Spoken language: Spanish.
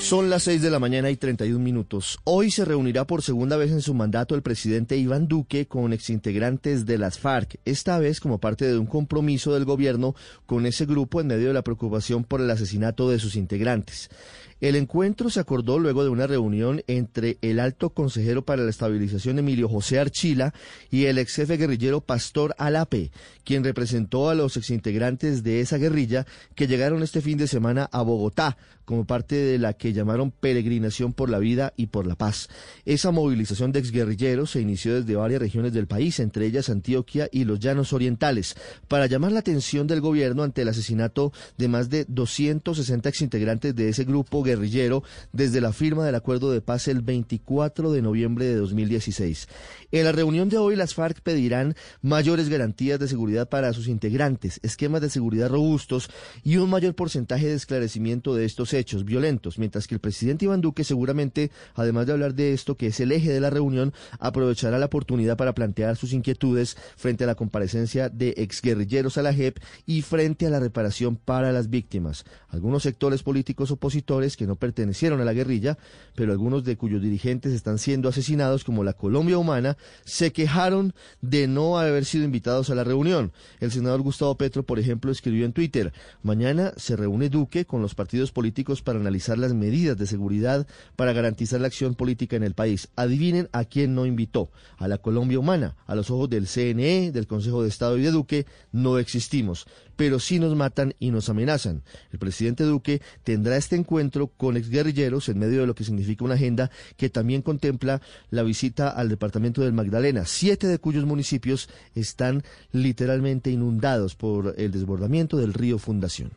Son las 6 de la mañana y 31 minutos. Hoy se reunirá por segunda vez en su mandato el presidente Iván Duque con exintegrantes de las FARC, esta vez como parte de un compromiso del gobierno con ese grupo en medio de la preocupación por el asesinato de sus integrantes. El encuentro se acordó luego de una reunión entre el alto consejero para la estabilización Emilio José Archila y el ex jefe guerrillero Pastor Alape, quien representó a los exintegrantes de esa guerrilla que llegaron este fin de semana a Bogotá como parte de la que llamaron Peregrinación por la Vida y por la Paz. Esa movilización de exguerrilleros se inició desde varias regiones del país, entre ellas Antioquia y los Llanos Orientales, para llamar la atención del gobierno ante el asesinato de más de 260 exintegrantes de ese grupo guerrillero desde la firma del acuerdo de paz el 24 de noviembre de 2016. En la reunión de hoy las FARC pedirán mayores garantías de seguridad para sus integrantes, esquemas de seguridad robustos y un mayor porcentaje de esclarecimiento de estos hechos violentos, mientras que el presidente Iván Duque seguramente, además de hablar de esto, que es el eje de la reunión, aprovechará la oportunidad para plantear sus inquietudes frente a la comparecencia de exguerrilleros a la JEP y frente a la reparación para las víctimas. Algunos sectores políticos opositores que no pertenecieron a la guerrilla, pero algunos de cuyos dirigentes están siendo asesinados como la Colombia Humana, se quejaron de no haber sido invitados a la reunión. El senador Gustavo Petro, por ejemplo, escribió en Twitter, mañana se reúne Duque con los partidos políticos para analizar las medidas de seguridad para garantizar la acción política en el país. Adivinen a quién no invitó. A la Colombia Humana. A los ojos del CNE, del Consejo de Estado y de Duque, no existimos pero sí nos matan y nos amenazan. El presidente Duque tendrá este encuentro con exguerrilleros en medio de lo que significa una agenda que también contempla la visita al departamento del Magdalena, siete de cuyos municipios están literalmente inundados por el desbordamiento del río Fundación.